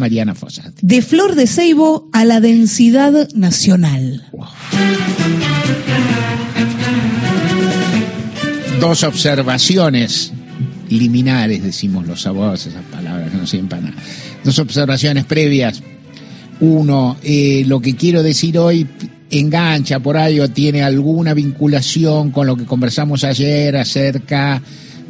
Mariana Fossati. De Flor de Ceibo a la densidad nacional. Dos observaciones liminares, decimos los abogados, esas palabras que no sirven para nada. Dos observaciones previas. Uno, eh, lo que quiero decir hoy engancha por ahí o tiene alguna vinculación con lo que conversamos ayer acerca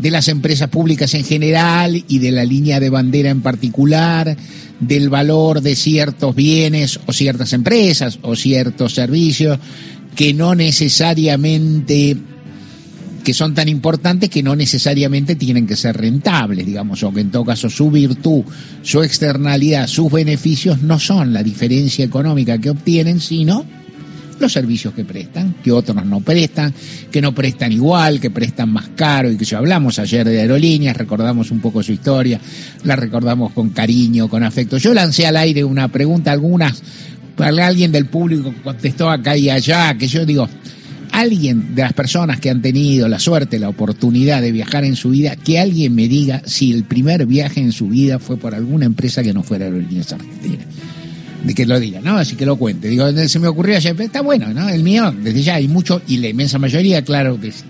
de las empresas públicas en general y de la línea de bandera en particular, del valor de ciertos bienes o ciertas empresas o ciertos servicios que no necesariamente que son tan importantes que no necesariamente tienen que ser rentables, digamos, o que en todo caso su virtud, su externalidad, sus beneficios no son la diferencia económica que obtienen, sino los servicios que prestan, que otros no prestan, que no prestan igual, que prestan más caro y que ya hablamos ayer de aerolíneas, recordamos un poco su historia, la recordamos con cariño, con afecto. Yo lancé al aire una pregunta, algunas, alguien del público contestó acá y allá, que yo digo, alguien de las personas que han tenido la suerte, la oportunidad de viajar en su vida, que alguien me diga si el primer viaje en su vida fue por alguna empresa que no fuera Aerolíneas Argentinas de que lo diga, ¿no? Así que lo cuente. Digo, se me ocurrió ayer, está bueno, ¿no? El mío, desde ya hay mucho, y la inmensa mayoría, claro que sí.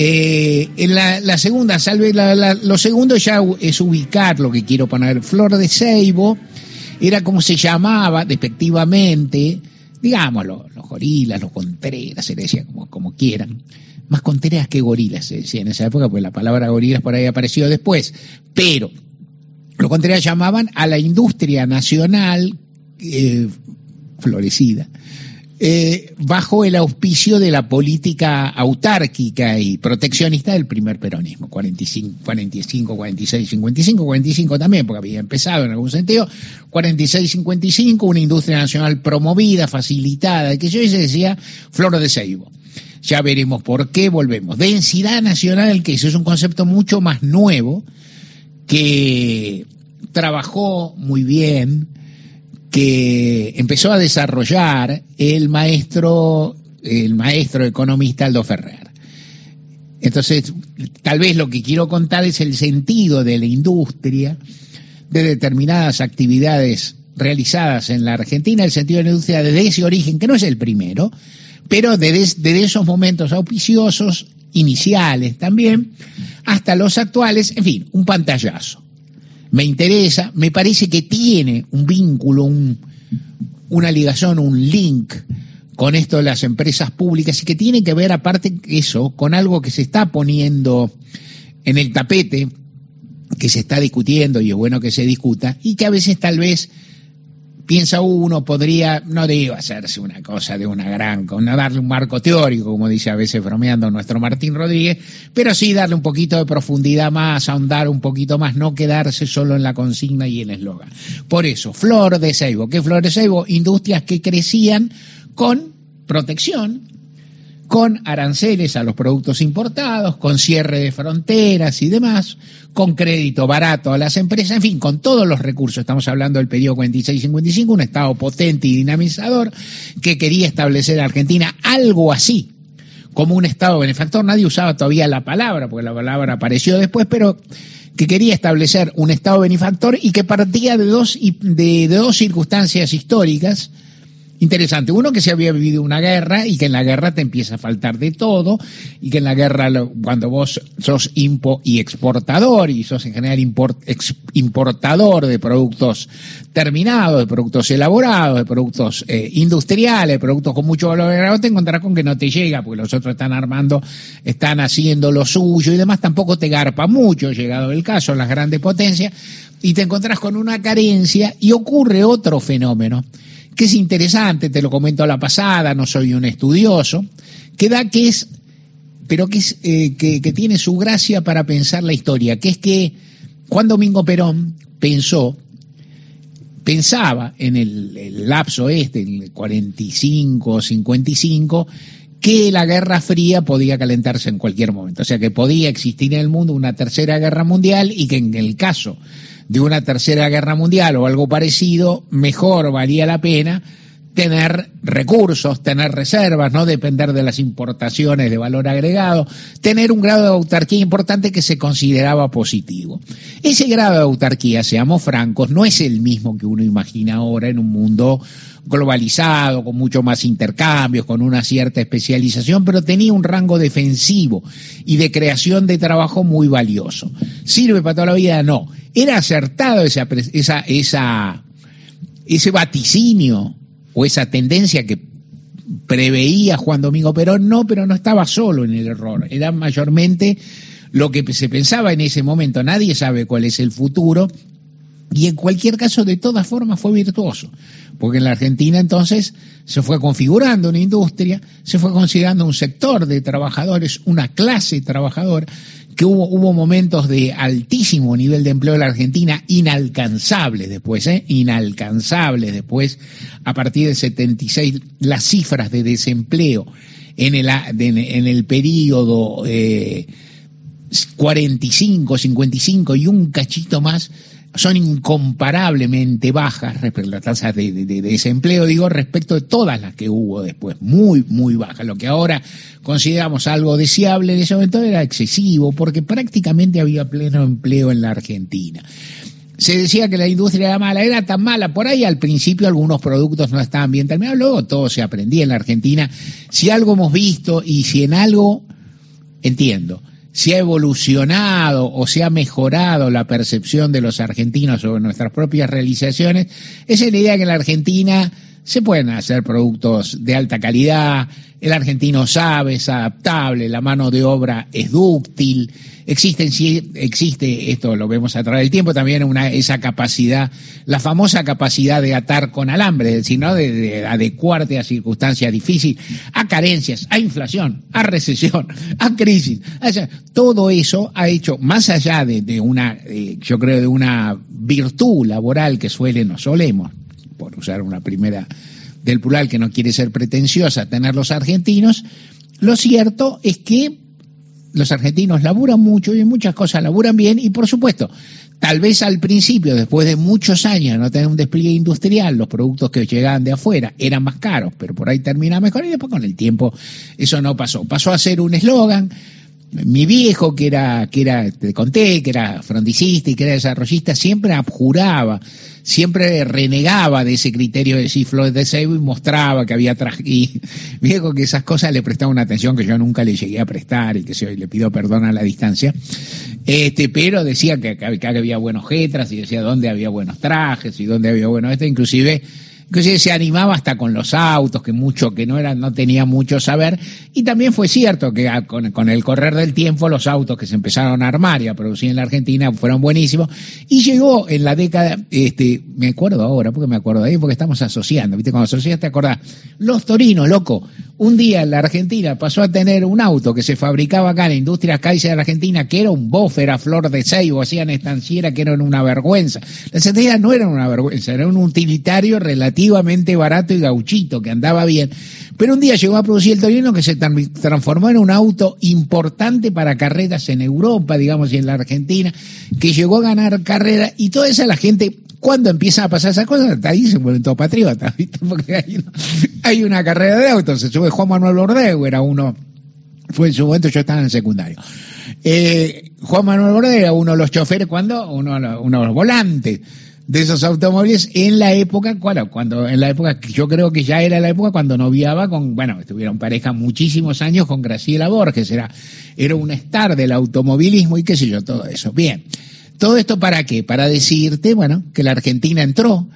Eh, en la, segunda, salve, lo segundo ya es ubicar lo que quiero poner. Flor de Ceibo era como se llamaba despectivamente, digámoslo, los gorilas, los contreras, se decía como, como quieran. Más contreras que gorilas se decía en esa época, pues la palabra gorilas por ahí apareció después. Pero los contreras llamaban a la industria nacional eh, florecida, eh, bajo el auspicio de la política autárquica y proteccionista del primer peronismo, 45, 45, 46, 55, 45 también, porque había empezado en algún sentido, 46, 55, una industria nacional promovida, facilitada, que yo se decía flor de ceibo. Ya veremos por qué volvemos. Densidad nacional, que eso es un concepto mucho más nuevo, que trabajó muy bien, que empezó a desarrollar el maestro, el maestro economista Aldo Ferrer. Entonces, tal vez lo que quiero contar es el sentido de la industria, de determinadas actividades realizadas en la Argentina, el sentido de la industria desde ese origen, que no es el primero, pero desde, esos momentos auspiciosos, iniciales también, hasta los actuales, en fin, un pantallazo me interesa, me parece que tiene un vínculo, un, una ligación, un link con esto de las empresas públicas y que tiene que ver aparte eso con algo que se está poniendo en el tapete, que se está discutiendo y es bueno que se discuta y que a veces tal vez piensa uno, podría, no digo hacerse una cosa de una gran, no darle un marco teórico, como dice a veces bromeando nuestro Martín Rodríguez, pero sí darle un poquito de profundidad más, ahondar un poquito más, no quedarse solo en la consigna y el eslogan. Por eso, Flor de Seibo. ¿Qué Flor de Seibo? Industrias que crecían con protección, con aranceles a los productos importados, con cierre de fronteras y demás, con crédito barato a las empresas, en fin, con todos los recursos. Estamos hablando del periodo 46-55, un Estado potente y dinamizador que quería establecer en Argentina algo así como un Estado benefactor. Nadie usaba todavía la palabra, porque la palabra apareció después, pero que quería establecer un Estado benefactor y que partía de dos, de dos circunstancias históricas interesante. Uno, que se había vivido una guerra y que en la guerra te empieza a faltar de todo y que en la guerra cuando vos sos impo y exportador y sos en general importador de productos terminados, de productos elaborados, de productos eh, industriales, de productos con mucho valor agregado, te encontrarás con que no te llega porque los otros están armando, están haciendo lo suyo y demás, tampoco te garpa mucho, llegado el caso, las grandes potencias, y te encontrás con una carencia y ocurre otro fenómeno que es interesante, te lo comento a la pasada, no soy un estudioso, que da que es, pero que, es, eh, que, tiene su gracia para pensar la historia, que es que Juan Domingo Perón pensó, pensaba en el, el lapso este, en el 45, 55, que la Guerra Fría podía calentarse en cualquier momento, o sea que podía existir en el mundo una tercera guerra mundial y que en el caso de una tercera guerra mundial o algo parecido, mejor valía la pena tener recursos, tener reservas, no depender de las importaciones de valor agregado, tener un grado de autarquía importante que se consideraba positivo. Ese grado de autarquía, seamos francos, no es el mismo que uno imagina ahora en un mundo globalizado, con mucho más intercambios, con una cierta especialización, pero tenía un rango defensivo y de creación de trabajo muy valioso. ¿Sirve para toda la vida? No. Era acertado esa, esa, ese vaticinio o esa tendencia que preveía Juan Domingo Perón, no, pero no estaba solo en el error, era mayormente lo que se pensaba en ese momento, nadie sabe cuál es el futuro, y en cualquier caso, de todas formas, fue virtuoso, porque en la Argentina entonces se fue configurando una industria, se fue considerando un sector de trabajadores, una clase trabajadora, que hubo, hubo momentos de altísimo nivel de empleo en la Argentina, inalcanzables después, ¿eh? inalcanzables después, a partir del 76, las cifras de desempleo en el, en el periodo eh, 45, 55 y un cachito más, son incomparablemente bajas respecto a las tasas de, desempleo, digo, respecto de todas las que hubo después, muy, muy bajas. Lo que ahora consideramos algo deseable en ese momento era excesivo, porque prácticamente había pleno empleo en la Argentina. Se decía que la industria era mala, era tan mala, por ahí al principio algunos productos no estaban bien terminados, luego todo se aprendía en la Argentina. Si algo hemos visto y si en algo, entiendo, si ha evolucionado o se ha mejorado la percepción de los argentinos sobre nuestras propias realizaciones, es la idea que en la Argentina se pueden hacer productos de alta calidad, el argentino sabe, es adaptable, la mano de obra es dúctil, existe, esto lo vemos a través del tiempo, también una, esa capacidad, la famosa capacidad de atar con alambre, es decir, ¿no? de, adecuarte a circunstancias difíciles, a carencias, a inflación, a recesión, a crisis. todo eso ha hecho, más allá de, una, eh, yo creo, de una virtud laboral que suelen o solemos por usar una primera del plural que no quiere ser pretenciosa, tener los argentinos, lo cierto es que los argentinos laburan mucho y muchas cosas laburan bien y por supuesto, tal vez al principio, después de muchos años no tener un despliegue industrial, los productos que llegaban de afuera eran más caros, pero por ahí termina mejor y después con el tiempo eso no pasó. Pasó a ser un eslogan, mi viejo, que era, que era, te conté, que era fronticista y que era desarrollista, siempre abjuraba, siempre renegaba de ese criterio de ciflo de cebo y mostraba que había y viejo que esas cosas le prestaba una atención que yo nunca le llegué a prestar y que se, le pido perdón a la distancia. Este, pero decía que, que, había buenos jetras y decía dónde había buenos trajes y dónde había buenos este, inclusive que se animaba hasta con los autos, que mucho, que no era, no tenía mucho saber, y también fue cierto que con, el correr del tiempo los autos que se empezaron a armar y a producir en la Argentina fueron buenísimos, y llegó en la década, este, me acuerdo ahora, porque me acuerdo de ahí, porque estamos asociando, viste, cuando asocias te acordás, los torinos, loco, un día la Argentina pasó a tener un auto que se fabricaba acá en la industria Kaiser de Argentina, que era un boffer a flor de ceibo, hacían estanciera que eran una vergüenza. Las estancieras no eran una vergüenza, era un utilitario relativamente barato y gauchito, que andaba bien. Pero un día llegó a producir el Torino que se transformó en un auto importante para carreras en Europa, digamos, y en la Argentina, que llegó a ganar carreras y toda esa la gente cuando empieza a pasar esas cosas, ahí se vuelven todos patriotas, ¿viste? Porque hay, hay, una carrera de autos, se sube Juan Manuel Bordeu, era uno, fue en su momento, yo estaba en el secundario. Eh, Juan Manuel Bordeu era uno de los choferes cuando, uno, uno de los volantes de esos automóviles en la época, bueno, cuando en la época, yo creo que ya era la época cuando noviaba con, bueno, estuvieron pareja muchísimos años con Graciela Borges, era, era un star del automovilismo y qué sé yo, todo eso. Bien, todo esto para qué? Para decirte, bueno, que la Argentina entró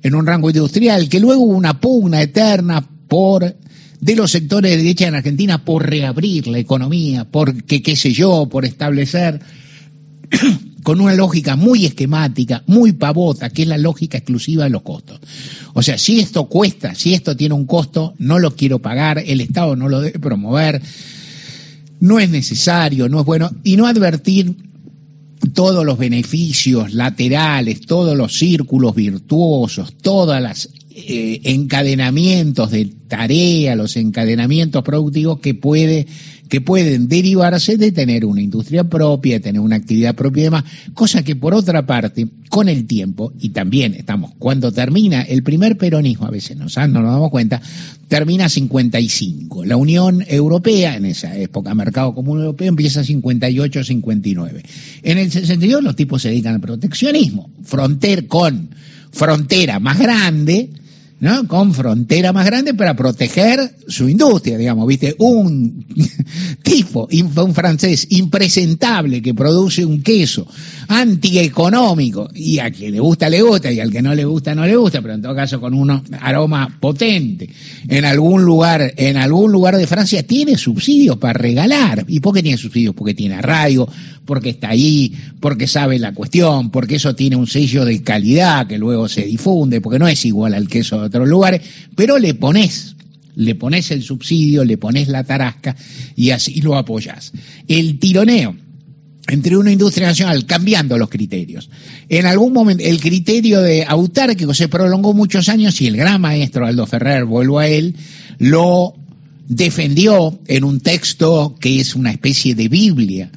en un rango industrial, que luego hubo una pugna eterna por de los sectores de derecha en Argentina por reabrir la economía, por qué sé yo, por establecer con una lógica muy esquemática, muy pavota, que es la lógica exclusiva de los costos. O sea, si esto cuesta, si esto tiene un costo, no lo quiero pagar, el Estado no lo debe promover, no es necesario, no es bueno, y no advertir todos los beneficios laterales, todos los círculos virtuosos, todas las eh, encadenamientos de tarea, los encadenamientos productivos que puede que pueden derivarse de tener una industria propia, de tener una actividad propia y demás, cosa que por otra parte, con el tiempo, y también estamos, cuando termina el primer peronismo, a veces no nos damos cuenta, termina 55. La Unión Europea, en esa época, Mercado Común Europeo, empieza 58-59. En el 62 los tipos se dedican al proteccionismo, frontera con frontera más grande, ¿no? Con frontera más grande para proteger su industria, digamos, ¿viste? Un tipo, un francés impresentable que produce un queso antieconómico y a quien le gusta le gusta y al que no le gusta no le gusta, pero en todo caso con un aroma potente en algún lugar, en algún lugar de Francia tiene subsidios para regalar. ¿Y por qué tiene subsidios? Porque tiene arraigo, porque está ahí, porque sabe la cuestión, porque eso tiene un sello de calidad que luego se difunde, porque no es igual al queso otros lugares, pero le pones le pones el subsidio, le pones la tarasca y así lo apoyas. El tironeo entre una industria nacional cambiando los criterios. En algún momento el criterio de autárquico se prolongó muchos años y el gran maestro Aldo Ferrer, vuelvo a él, lo defendió en un texto que es una especie de Biblia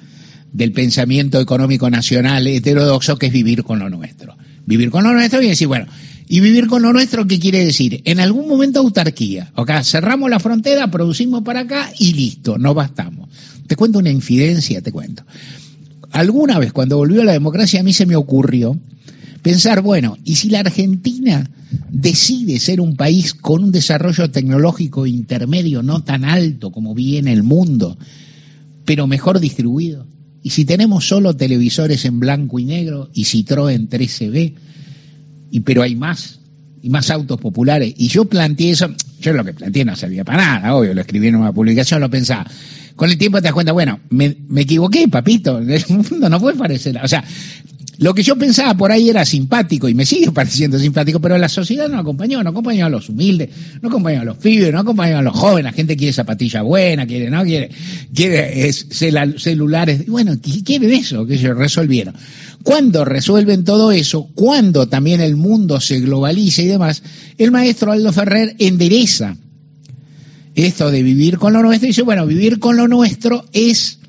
del pensamiento económico nacional heterodoxo que es vivir con lo nuestro. Vivir con lo nuestro y decir, bueno, ¿y vivir con lo nuestro qué quiere decir? En algún momento autarquía. Cerramos la frontera, producimos para acá y listo, no bastamos. Te cuento una infidencia, te cuento. Alguna vez cuando volvió la democracia a mí se me ocurrió pensar, bueno, ¿y si la Argentina decide ser un país con un desarrollo tecnológico intermedio no tan alto como viene el mundo, pero mejor distribuido? Y si tenemos solo televisores en blanco y negro y Citroën 13B, y pero hay más, y más autos populares. Y yo planteé eso, yo lo que planteé no servía para nada, obvio, lo escribí en una publicación, lo pensaba. Con el tiempo te das cuenta, bueno, me, me equivoqué, papito, el mundo no puede parecer, o sea, lo que yo pensaba por ahí era simpático y me sigue pareciendo simpático, pero la sociedad no acompañó, no acompañó a los humildes, no acompañó a los pibes, no acompañó a los jóvenes, la gente quiere zapatilla buena, quiere, no quiere, quiere es, celulares, bueno, quieren eso, que ellos resolvieron. Cuando resuelven todo eso, cuando también el mundo se globaliza y demás, el maestro Aldo Ferrer endereza esto de vivir con lo nuestro dice, bueno, vivir con lo nuestro es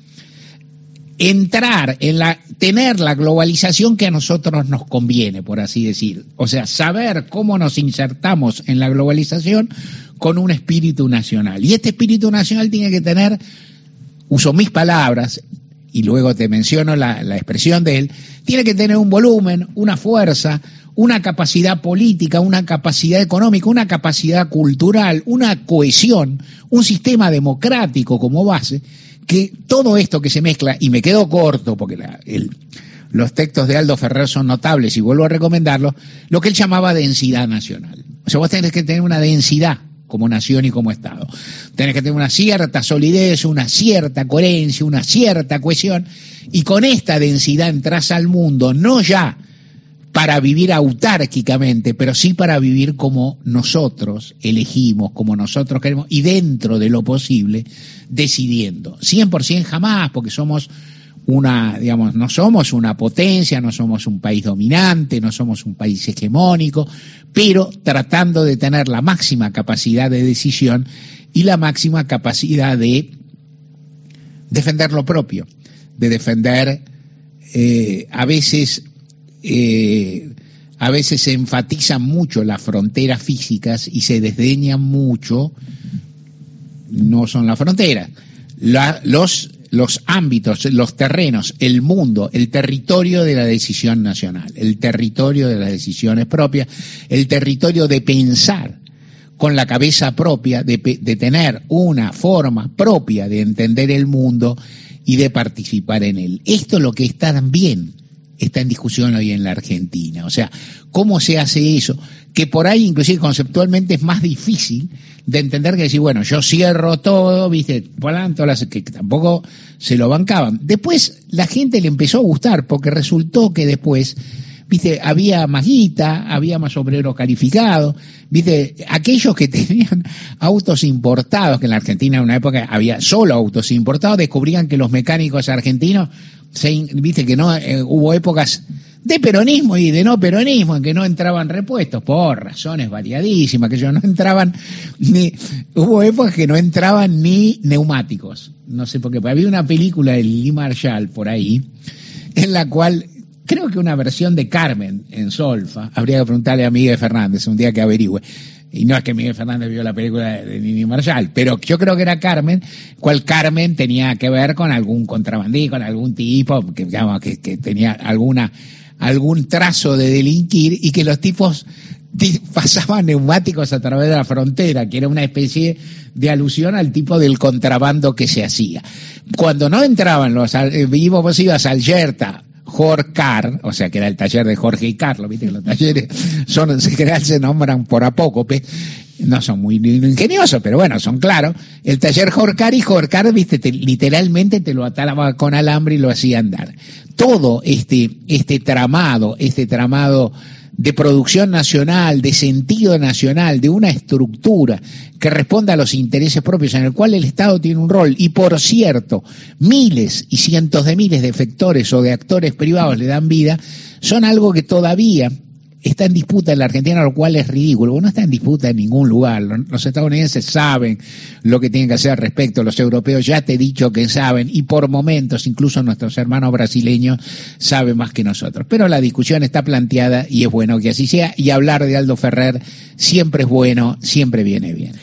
entrar en la, tener la globalización que a nosotros nos conviene, por así decir. O sea, saber cómo nos insertamos en la globalización con un espíritu nacional. Y este espíritu nacional tiene que tener, uso mis palabras, y luego te menciono la, la expresión de él, tiene que tener un volumen, una fuerza, una capacidad política, una capacidad económica, una capacidad cultural, una cohesión, un sistema democrático como base, que todo esto que se mezcla, y me quedo corto porque los textos de Aldo Ferrer son notables y vuelvo a recomendarlos, lo que él llamaba densidad nacional. O sea, vos tenés que tener una densidad como nación y como Estado. Tenés que tener una cierta solidez, una cierta coherencia, una cierta cohesión, y con esta densidad entras al mundo, no ya para vivir autárquicamente, pero sí para vivir como nosotros elegimos, como nosotros queremos, y dentro de lo posible, decidiendo. 100% jamás, porque somos una, digamos, no somos una potencia, no somos un país dominante, no somos un país hegemónico, pero tratando de tener la máxima capacidad de decisión y la máxima capacidad de defender lo propio, de defender eh, a veces eh, a veces se enfatizan mucho las fronteras físicas y se desdeñan mucho, no son las fronteras, los, los ámbitos, los terrenos, el mundo, el territorio de la decisión nacional, el territorio de las decisiones propias, el territorio de pensar con la cabeza propia, de, de tener una forma propia de entender el mundo y de participar en él. Esto es lo que está bien está en discusión hoy en la Argentina. O sea, ¿cómo se hace eso? Que por ahí, inclusive conceptualmente, es más difícil de entender que decir, bueno, yo cierro todo, viste, las que tampoco se lo bancaban. Después la gente le empezó a gustar porque resultó que después viste, había más guita, había más obreros calificados, viste, aquellos que tenían autos importados, que en la Argentina en una época había solo autos importados, descubrían que los mecánicos argentinos, se, viste que no, eh, hubo épocas de peronismo y de no peronismo, en que no entraban repuestos, por razones variadísimas, que ellos no entraban ni, hubo épocas que no entraban ni neumáticos, no sé por qué, había una película de Lee Marshall por ahí, en la cual creo que una versión de Carmen en Solfa, habría que preguntarle a Miguel Fernández un día que averigüe, y no es que Miguel Fernández vio la película de Nini Marshall, pero yo creo que era Carmen, cual Carmen tenía que ver con algún contrabandí, con algún tipo que, digamos, que, tenía alguna algún trazo de delinquir y que los tipos pasaban neumáticos a través de la frontera, que era una especie de alusión al tipo del contrabando que se hacía. Cuando no entraban los, eh, vos ibas al Yerta, Jorcar, o sea que era el taller de Jorge y Carlos, viste que los talleres son, en general se nombran por apócope, no son muy ingeniosos, pero bueno, son claros. El taller Jorcar y Jorcar, viste, literalmente te lo ataba con alambre y lo hacía andar. Todo este, este tramado, este tramado de producción nacional, de sentido nacional, de una estructura que responda a los intereses propios en el cual el Estado tiene un rol. Y por cierto, miles y cientos de miles de efectores o de actores privados le dan vida, son algo que todavía está en disputa en la Argentina, lo cual es ridículo. No está en disputa en ningún lugar. Los estadounidenses saben lo que tienen que hacer al respecto. Los europeos ya te he dicho que saben y por momentos incluso nuestros hermanos brasileños saben más que nosotros. Pero la discusión está planteada y es bueno que así sea. Y hablar de Aldo Ferrer siempre es bueno, siempre viene bien.